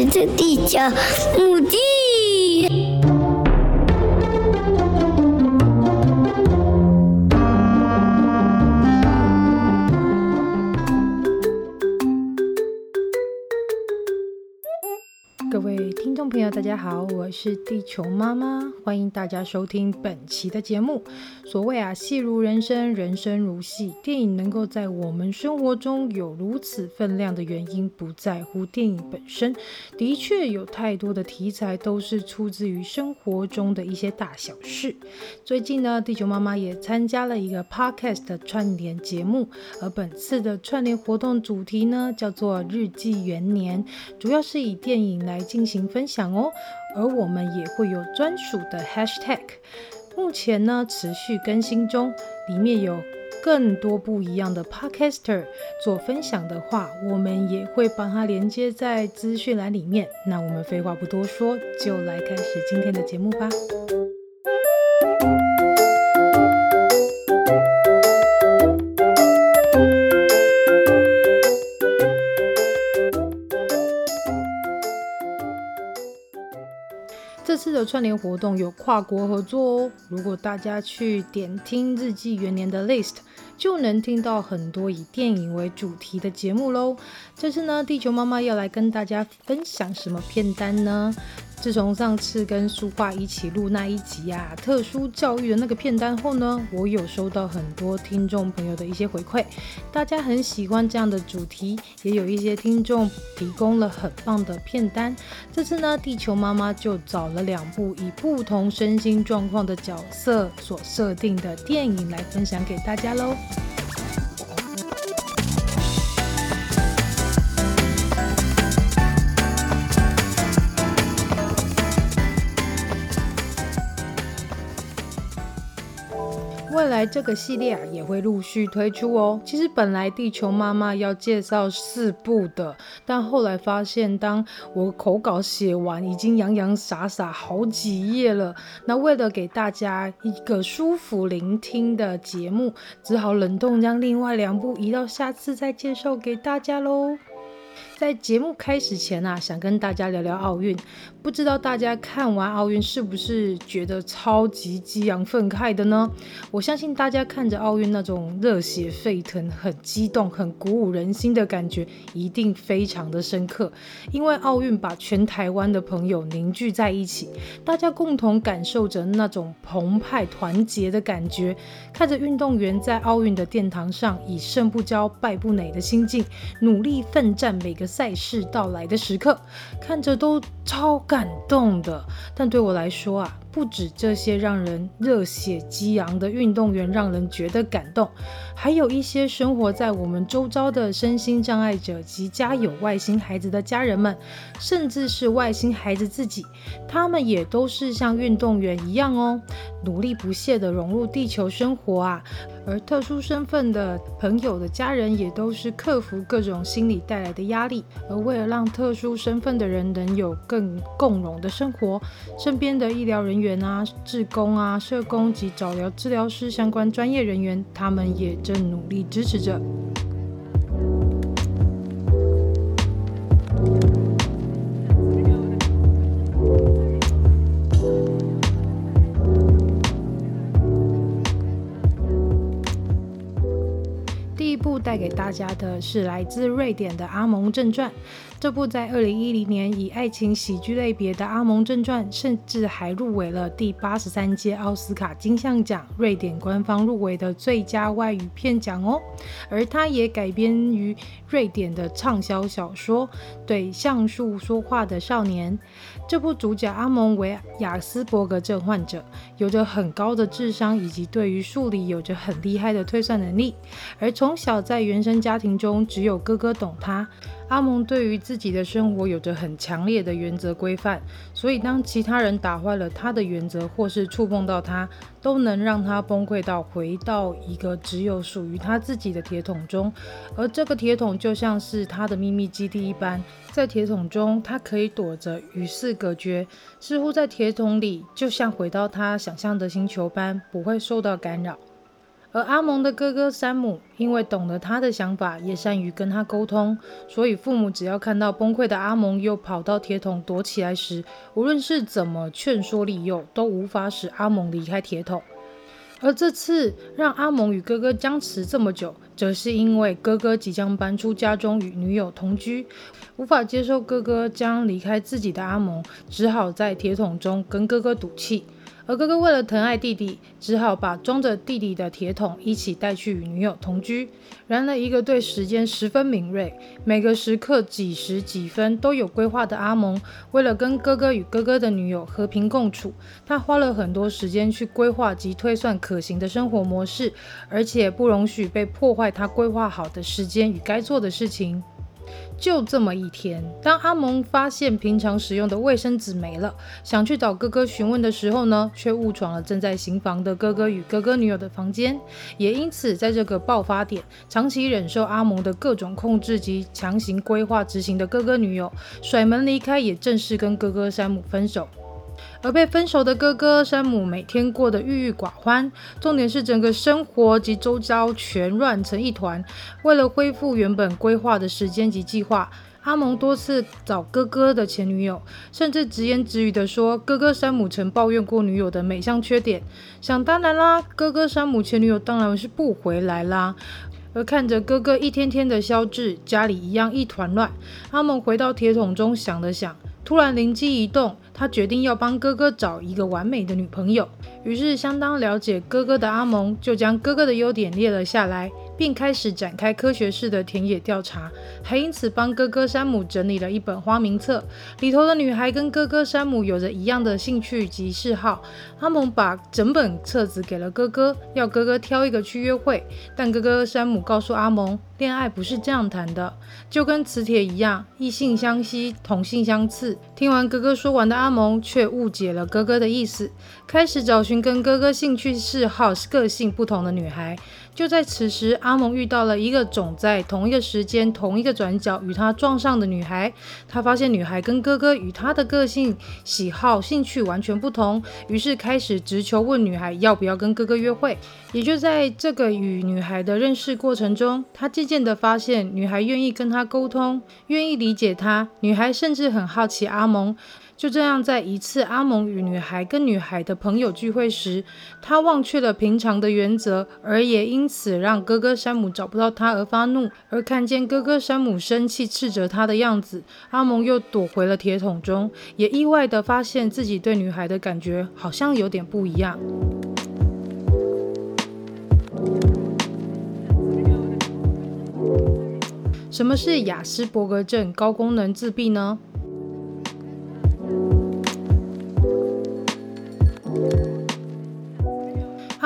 是这地球母鸡。大家好，我是地球妈妈，欢迎大家收听本期的节目。所谓啊，戏如人生，人生如戏。电影能够在我们生活中有如此分量的原因，不在乎电影本身。的确，有太多的题材都是出自于生活中的一些大小事。最近呢，地球妈妈也参加了一个 podcast 的串联节目，而本次的串联活动主题呢，叫做日记元年，主要是以电影来进行分享。哦，而我们也会有专属的 hashtag，目前呢持续更新中，里面有更多不一样的 podcaster 做分享的话，我们也会把它连接在资讯栏里面。那我们废话不多说，就来开始今天的节目吧。的串联活动有跨国合作哦。如果大家去点听日记元年的 list，就能听到很多以电影为主题的节目喽。这次呢，地球妈妈要来跟大家分享什么片单呢？自从上次跟书画一起录那一集啊，特殊教育的那个片单后呢，我有收到很多听众朋友的一些回馈，大家很喜欢这样的主题，也有一些听众提供了很棒的片单。这次呢，地球妈妈就找了两两部以不同身心状况的角色所设定的电影来分享给大家喽。来这个系列啊也会陆续推出哦。其实本来地球妈妈要介绍四部的，但后来发现当我口稿写完，已经洋洋洒洒好几页了。那为了给大家一个舒服聆听的节目，只好冷冻将另外两部移到下次再介绍给大家喽。在节目开始前啊，想跟大家聊聊奥运。不知道大家看完奥运是不是觉得超级激昂愤慨的呢？我相信大家看着奥运那种热血沸腾、很激动、很鼓舞人心的感觉，一定非常的深刻。因为奥运把全台湾的朋友凝聚在一起，大家共同感受着那种澎湃团结的感觉，看着运动员在奥运的殿堂上以胜不骄、败不馁的心境，努力奋战每个赛事到来的时刻，看着都超感动的。但对我来说啊，不止这些让人热血激昂的运动员让人觉得感动，还有一些生活在我们周遭的身心障碍者及家有外星孩子的家人们，甚至是外星孩子自己，他们也都是像运动员一样哦，努力不懈地融入地球生活啊。而特殊身份的朋友的家人也都是克服各种心理带来的压力，而为了让特殊身份的人能有更共融的生活，身边的医疗人员啊、志工啊、社工及早疗治疗师相关专业人员，他们也正努力支持着。带给大家的是来自瑞典的《阿蒙正传》。这部在二零一零年以爱情喜剧类别的《阿蒙正传》，甚至还入围了第八十三届奥斯卡金像奖，瑞典官方入围的最佳外语片奖哦。而它也改编于瑞典的畅销小说《对橡树说话的少年》。这部主角阿蒙为雅斯伯格症患者，有着很高的智商，以及对于数理有着很厉害的推算能力。而从小在原生家庭中，只有哥哥懂他。阿蒙对于自己的生活有着很强烈的原则规范，所以当其他人打坏了他的原则，或是触碰到他，都能让他崩溃到回到一个只有属于他自己的铁桶中。而这个铁桶就像是他的秘密基地一般，在铁桶中，他可以躲着与世隔绝，似乎在铁桶里就像回到他想象的星球般，不会受到干扰。而阿蒙的哥哥山姆，因为懂得他的想法，也善于跟他沟通，所以父母只要看到崩溃的阿蒙又跑到铁桶躲起来时，无论是怎么劝说利诱，都无法使阿蒙离开铁桶。而这次让阿蒙与哥哥僵持这么久，则是因为哥哥即将搬出家中与女友同居，无法接受哥哥将离开自己的阿蒙，只好在铁桶中跟哥哥赌气。而哥哥为了疼爱弟弟，只好把装着弟弟的铁桶一起带去与女友同居。然而，一个对时间十分敏锐、每个时刻几时几分都有规划的阿蒙，为了跟哥哥与哥哥的女友和平共处，他花了很多时间去规划及推算可行的生活模式，而且不容许被破坏他规划好的时间与该做的事情。就这么一天，当阿蒙发现平常使用的卫生纸没了，想去找哥哥询问的时候呢，却误闯了正在行房的哥哥与哥哥女友的房间。也因此，在这个爆发点，长期忍受阿蒙的各种控制及强行规划执行的哥哥女友，甩门离开，也正式跟哥哥山姆分手。而被分手的哥哥山姆每天过得郁郁寡欢，重点是整个生活及周遭全乱成一团。为了恢复原本规划的时间及计划，阿蒙多次找哥哥的前女友，甚至直言直语地说哥哥山姆曾抱怨过女友的每项缺点。想当然啦，哥哥山姆前女友当然是不回来啦。而看着哥哥一天天的消滞，家里一样一团乱，阿蒙回到铁桶中想了想。突然灵机一动，他决定要帮哥哥找一个完美的女朋友。于是，相当了解哥哥的阿蒙就将哥哥的优点列了下来。并开始展开科学式的田野调查，还因此帮哥哥山姆整理了一本花名册，里头的女孩跟哥哥山姆有着一样的兴趣及嗜好。阿蒙把整本册子给了哥哥，要哥哥挑一个去约会。但哥哥山姆告诉阿蒙，恋爱不是这样谈的，就跟磁铁一样，异性相吸，同性相斥。听完哥哥说完的阿蒙，却误解了哥哥的意思，开始找寻跟哥哥兴趣嗜好、个性不同的女孩。就在此时，阿蒙遇到了一个总在同一个时间、同一个转角与他撞上的女孩。他发现女孩跟哥哥与他的个性、喜好、兴趣完全不同，于是开始直球问女孩要不要跟哥哥约会。也就在这个与女孩的认识过程中，他渐渐地发现女孩愿意跟他沟通，愿意理解他。女孩甚至很好奇阿蒙。就这样，在一次阿蒙与女孩跟女孩的朋友聚会时，他忘却了平常的原则，而也因此让哥哥山姆找不到他而发怒。而看见哥哥山姆生气斥责他的样子，阿蒙又躲回了铁桶中，也意外地发现自己对女孩的感觉好像有点不一样。什么是雅斯伯格症高功能自闭呢？《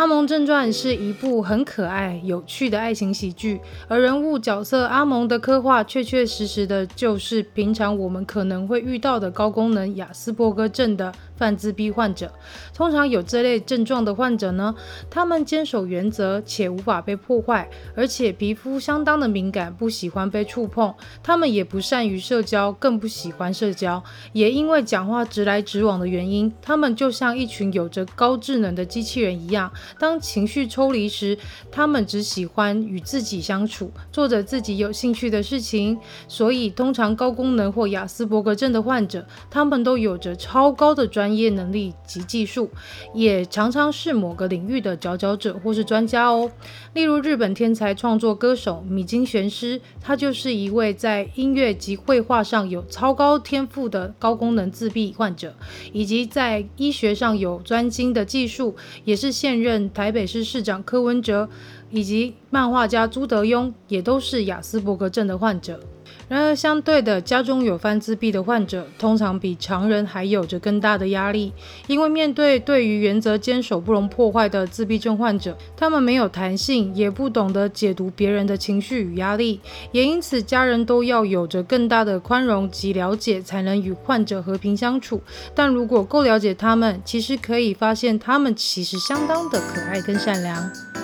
阿蒙正传》是一部很可爱、有趣的爱情喜剧，而人物角色阿蒙的刻画，确确实实的就是平常我们可能会遇到的高功能亚斯伯格症的泛自闭患者。通常有这类症状的患者呢，他们坚守原则且无法被破坏，而且皮肤相当的敏感，不喜欢被触碰。他们也不善于社交，更不喜欢社交。也因为讲话直来直往的原因，他们就像一群有着高智能的机器人一样。当情绪抽离时，他们只喜欢与自己相处，做着自己有兴趣的事情。所以，通常高功能或亚斯伯格症的患者，他们都有着超高的专专业能力及技术，也常常是某个领域的佼佼者或是专家哦。例如，日本天才创作歌手米津玄师，他就是一位在音乐及绘画上有超高天赋的高功能自闭患者，以及在医学上有专精的技术，也是现任。台北市市长柯文哲以及漫画家朱德庸也都是亚斯伯格症的患者。然而，相对的，家中有犯自闭的患者，通常比常人还有着更大的压力，因为面对对于原则坚守不容破坏的自闭症患者，他们没有弹性，也不懂得解读别人的情绪与压力，也因此家人都要有着更大的宽容及了解，才能与患者和平相处。但如果够了解他们，其实可以发现他们其实相当的可爱跟善良。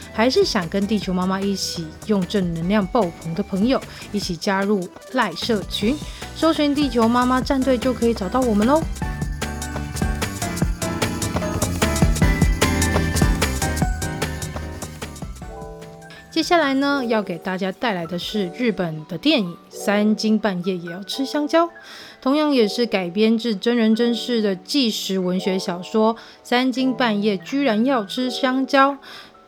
还是想跟地球妈妈一起用正能量爆棚的朋友，一起加入赖社群，搜寻地球妈妈战队就可以找到我们喽。接下来呢，要给大家带来的是日本的电影《三更半夜也要吃香蕉》，同样也是改编自真人真事的纪实文学小说《三更半夜居然要吃香蕉》。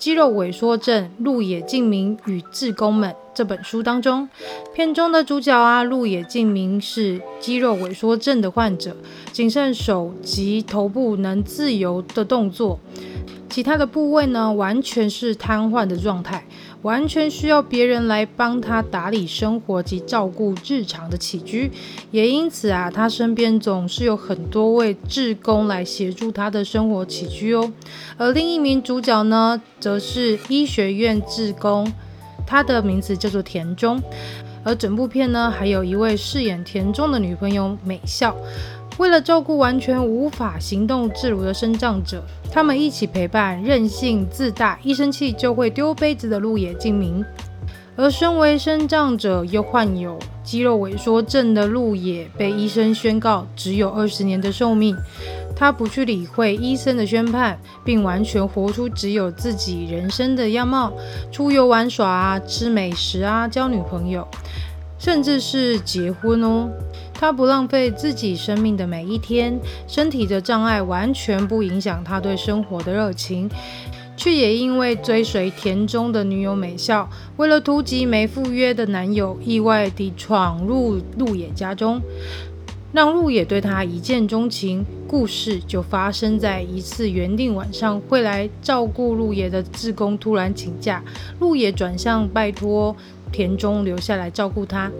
肌肉萎缩症鹿野静明与志工们这本书当中，片中的主角啊，鹿野静明是肌肉萎缩症的患者，仅剩手及头部能自由的动作。其他的部位呢，完全是瘫痪的状态，完全需要别人来帮他打理生活及照顾日常的起居。也因此啊，他身边总是有很多位志工来协助他的生活起居哦。而另一名主角呢，则是医学院志工，他的名字叫做田中。而整部片呢，还有一位饰演田中的女朋友美笑。为了照顾完全无法行动自如的身障者，他们一起陪伴任性自大、一生气就会丢杯子的鹿野静明。而身为身障者又患有肌肉萎缩症的鹿野，被医生宣告只有二十年的寿命。他不去理会医生的宣判，并完全活出只有自己人生的样貌，出游玩耍啊，吃美食啊，交女朋友。甚至是结婚哦，他不浪费自己生命的每一天，身体的障碍完全不影响他对生活的热情，却也因为追随田中的女友美咲，为了突击没赴约的男友，意外地闯入鹿野家中，让鹿野对他一见钟情。故事就发生在一次原定晚上会来照顾鹿野的志工突然请假，鹿野转向拜托。田中留下来照顾他，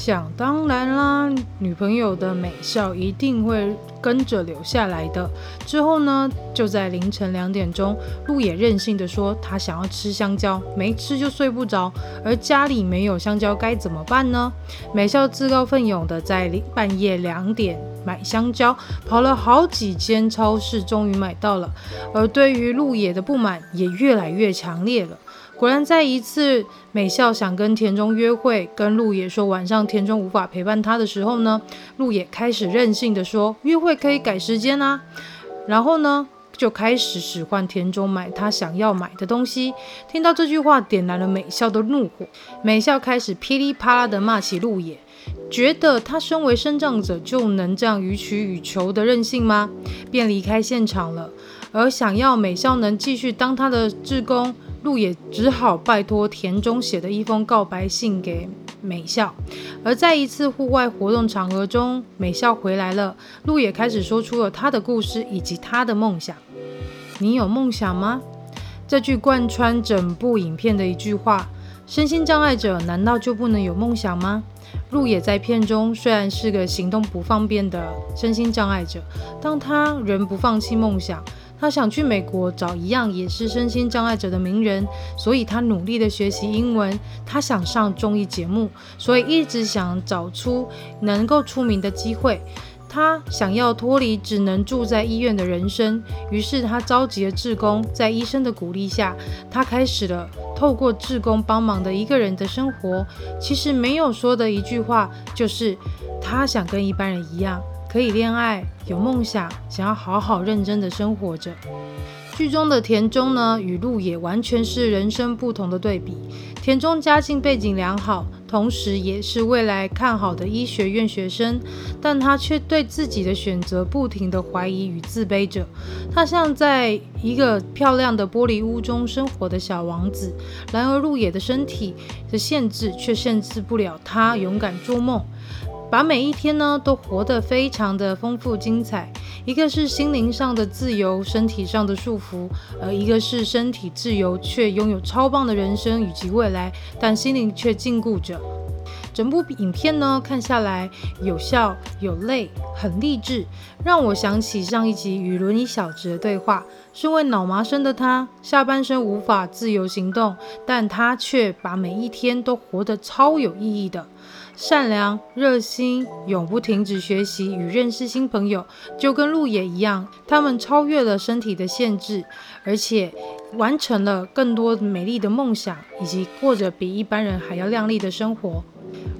想当然啦，女朋友的美笑一定会跟着留下来的。之后呢，就在凌晨两点钟，路野任性的说他想要吃香蕉，没吃就睡不着，而家里没有香蕉该怎么办呢？美笑自告奋勇的在半夜两点买香蕉，跑了好几间超市，终于买到了。而对于路野的不满也越来越强烈了。果然，在一次美咲想跟田中约会，跟鹿野说晚上田中无法陪伴他的时候呢，鹿野开始任性的说约会可以改时间啊，然后呢就开始使唤田中买他想要买的东西。听到这句话，点燃了美咲的怒火。美咲开始噼里啪啦的骂起鹿野，觉得他身为身障者就能这样予取予求的任性吗？便离开现场了。而想要美咲能继续当他的志工。鹿野只好拜托田中写的一封告白信给美咲，而在一次户外活动场合中，美咲回来了，鹿野开始说出了他的故事以及他的梦想。你有梦想吗？这句贯穿整部影片的一句话。身心障碍者难道就不能有梦想吗？鹿野在片中虽然是个行动不方便的身心障碍者，但他仍不放弃梦想。他想去美国找一样也是身心障碍者的名人，所以他努力的学习英文。他想上综艺节目，所以一直想找出能够出名的机会。他想要脱离只能住在医院的人生，于是他召集了志工，在医生的鼓励下，他开始了透过志工帮忙的一个人的生活。其实没有说的一句话，就是他想跟一般人一样。可以恋爱，有梦想，想要好好认真的生活着。剧中的田中呢，与鹿野完全是人生不同的对比。田中家境背景良好，同时也是未来看好的医学院学生，但他却对自己的选择不停地怀疑与自卑着。他像在一个漂亮的玻璃屋中生活的小王子，然而鹿野的身体的限制却限制不了他勇敢做梦。把每一天呢都活得非常的丰富精彩，一个是心灵上的自由，身体上的束缚，而一个是身体自由却拥有超棒的人生以及未来，但心灵却禁锢着。整部影片呢看下来有笑有泪，很励志，让我想起上一集与轮椅小直的对话。身为脑麻生的他，下半身无法自由行动，但他却把每一天都活得超有意义的。善良、热心，永不停止学习与认识新朋友，就跟路野一样，他们超越了身体的限制，而且完成了更多美丽的梦想，以及过着比一般人还要亮丽的生活。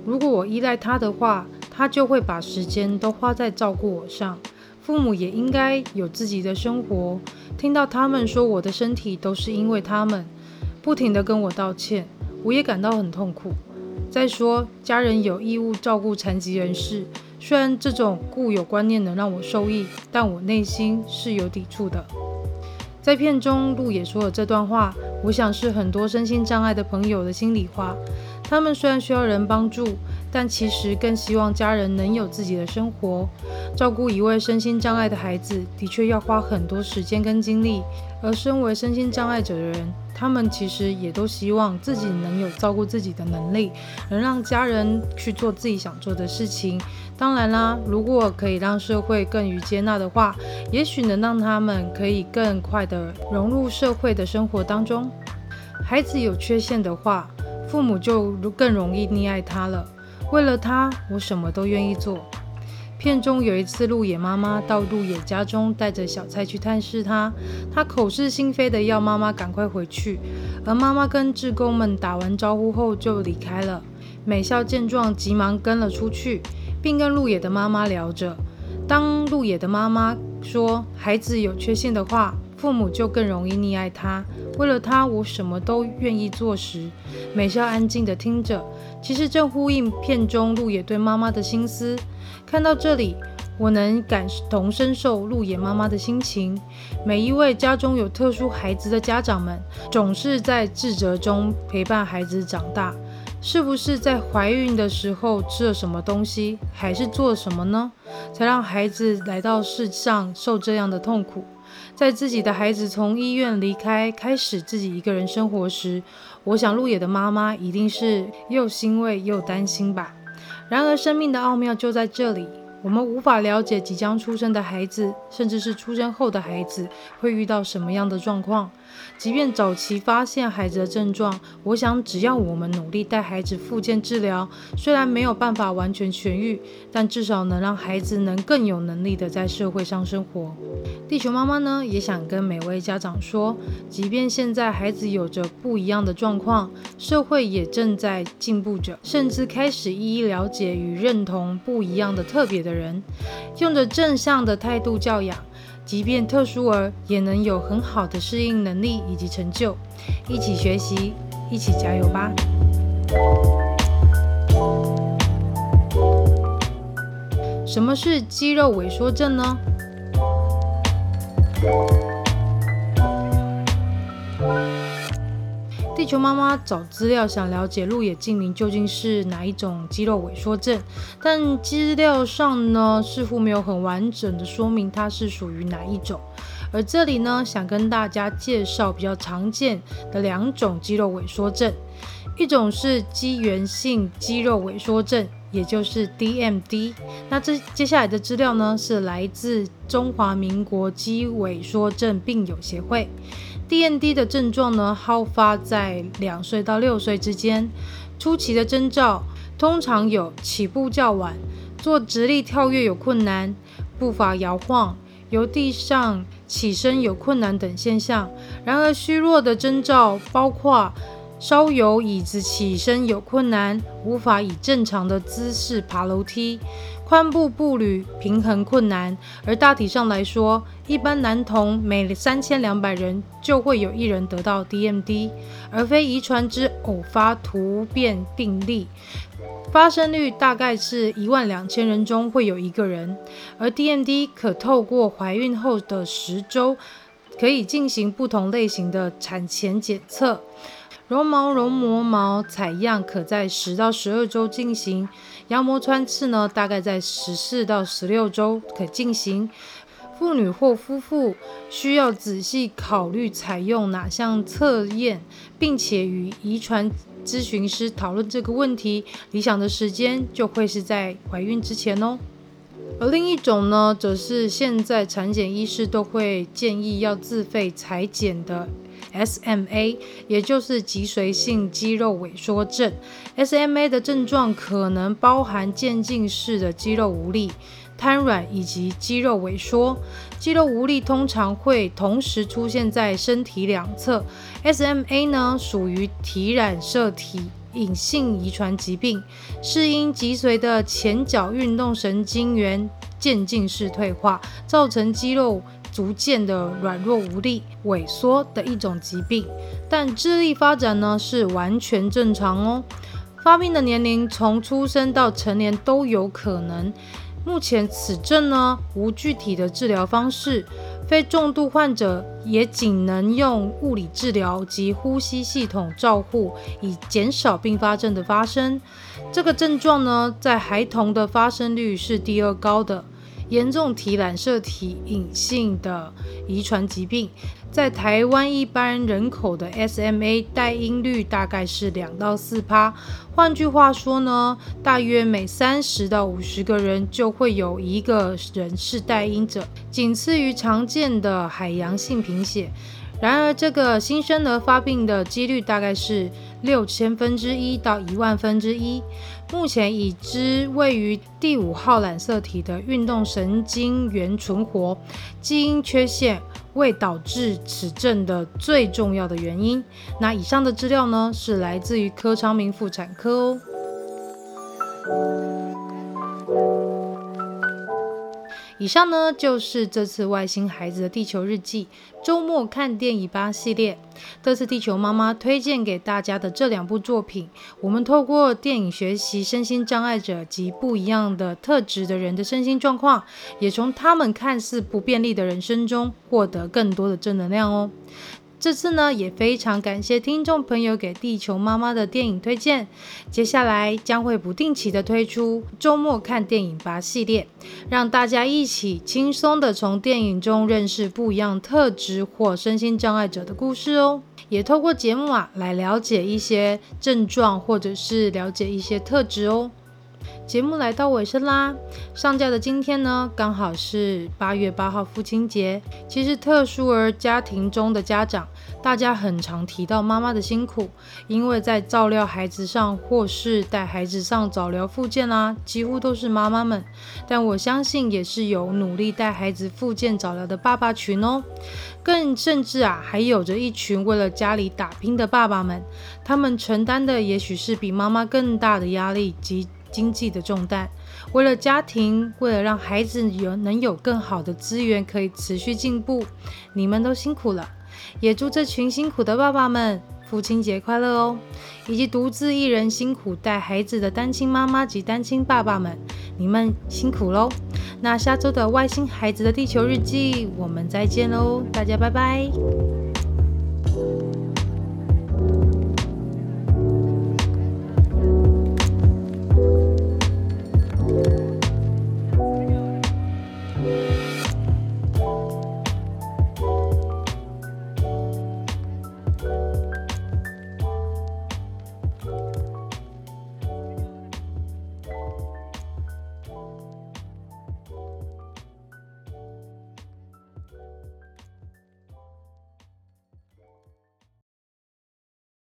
如果我依赖他的话，他就会把时间都花在照顾我上。父母也应该有自己的生活。听到他们说我的身体都是因为他们，不停地跟我道歉，我也感到很痛苦。再说，家人有义务照顾残疾人士。虽然这种固有观念能让我受益，但我内心是有抵触的。在片中，路也说了这段话，我想是很多身心障碍的朋友的心里话。他们虽然需要人帮助，但其实更希望家人能有自己的生活。照顾一位身心障碍的孩子，的确要花很多时间跟精力。而身为身心障碍者的人，他们其实也都希望自己能有照顾自己的能力，能让家人去做自己想做的事情。当然啦，如果可以让社会更于接纳的话，也许能让他们可以更快地融入社会的生活当中。孩子有缺陷的话，父母就更容易溺爱他了。为了他，我什么都愿意做。片中有一次，鹿野妈妈到鹿野家中，带着小菜去探视他。他口是心非的要妈妈赶快回去，而妈妈跟志工们打完招呼后就离开了。美咲见状，急忙跟了出去，并跟鹿野的妈妈聊着。当鹿野的妈妈说孩子有缺陷的话，父母就更容易溺爱他。为了他，我什么都愿意做时，美咲安静地听着，其实正呼应片中鹿野对妈妈的心思。看到这里，我能感同身受鹿野妈妈的心情。每一位家中有特殊孩子的家长们，总是在自责中陪伴孩子长大。是不是在怀孕的时候吃了什么东西，还是做了什么呢？才让孩子来到世上受这样的痛苦？在自己的孩子从医院离开，开始自己一个人生活时，我想路野的妈妈一定是又欣慰又担心吧。然而，生命的奥妙就在这里。我们无法了解即将出生的孩子，甚至是出生后的孩子会遇到什么样的状况。即便早期发现孩子的症状，我想只要我们努力带孩子复健治疗，虽然没有办法完全痊愈，但至少能让孩子能更有能力的在社会上生活。地球妈妈呢，也想跟每位家长说，即便现在孩子有着不一样的状况，社会也正在进步着，甚至开始一一了解与认同不一样的特别的人，用着正向的态度教养。即便特殊儿也能有很好的适应能力以及成就，一起学习，一起加油吧！什么是肌肉萎缩症呢？地球妈妈找资料，想了解鹿野静鸣究竟是哪一种肌肉萎缩症，但资料上呢，似乎没有很完整的说明它是属于哪一种。而这里呢，想跟大家介绍比较常见的两种肌肉萎缩症，一种是肌源性肌肉萎缩症，也就是 DMD。那这接下来的资料呢，是来自中华民国肌萎缩症病友协会。DMD 的症状呢，好发在两岁到六岁之间。初期的征兆通常有起步较晚、做直立跳跃有困难、步伐摇晃、由地上起身有困难等现象。然而，虚弱的征兆包括稍由椅子起身有困难、无法以正常的姿势爬楼梯。髋部步履平衡困难，而大体上来说，一般男童每三千两百人就会有一人得到 DMD，而非遗传之偶发突变病例，发生率大概是一万两千人中会有一个人。而 DMD 可透过怀孕后的十周，可以进行不同类型的产前检测。绒毛绒膜毛采样可在十到十二周进行，羊膜穿刺呢，大概在十四到十六周可进行。妇女或夫妇需要仔细考虑采用哪项测验，并且与遗传咨询师讨论这个问题，理想的时间就会是在怀孕之前哦。而另一种呢，则是现在产检医师都会建议要自费裁剪的 SMA，也就是脊髓性肌肉萎缩症。SMA 的症状可能包含渐进式的肌肉无力、瘫软以及肌肉萎缩。肌肉无力通常会同时出现在身体两侧。SMA 呢，属于体染色体隐性遗传疾病，是因脊髓的前角运动神经元渐进式退化，造成肌肉逐渐的软弱无力、萎缩的一种疾病。但智力发展呢，是完全正常哦，发病的年龄从出生到成年都有可能。目前此症呢，无具体的治疗方式。非重度患者也仅能用物理治疗及呼吸系统照护，以减少并发症的发生。这个症状呢，在孩童的发生率是第二高的。严重体染色体隐性的遗传疾病，在台湾一般人口的 SMA 带因率大概是两到四趴。换句话说呢，大约每三十到五十个人就会有一个人是带因者，仅次于常见的海洋性贫血。然而，这个新生儿发病的几率大概是六千分之一到一万分之一。目前已知位于第五号染色体的运动神经元存活，基因缺陷为导致此症的最重要的原因。那以上的资料呢，是来自于柯昌明妇产科哦。以上呢，就是这次外星孩子的地球日记周末看电影吧系列。这次地球妈妈推荐给大家的这两部作品，我们透过电影学习身心障碍者及不一样的特质的人的身心状况，也从他们看似不便利的人生中获得更多的正能量哦。这次呢，也非常感谢听众朋友给地球妈妈的电影推荐。接下来将会不定期的推出周末看电影吧系列，让大家一起轻松的从电影中认识不一样特质或身心障碍者的故事哦。也透过节目啊，来了解一些症状，或者是了解一些特质哦。节目来到尾声啦，上架的今天呢，刚好是八月八号父亲节。其实特殊儿家庭中的家长，大家很常提到妈妈的辛苦，因为在照料孩子上，或是带孩子上早疗复健啦，几乎都是妈妈们。但我相信，也是有努力带孩子复健早疗的爸爸群哦。更甚至啊，还有着一群为了家里打拼的爸爸们，他们承担的也许是比妈妈更大的压力及。经济的重担，为了家庭，为了让孩子有能有更好的资源可以持续进步，你们都辛苦了。也祝这群辛苦的爸爸们父亲节快乐哦！以及独自一人辛苦带孩子的单亲妈妈及单亲爸爸们，你们辛苦喽！那下周的外星孩子的地球日记，我们再见喽！大家拜拜。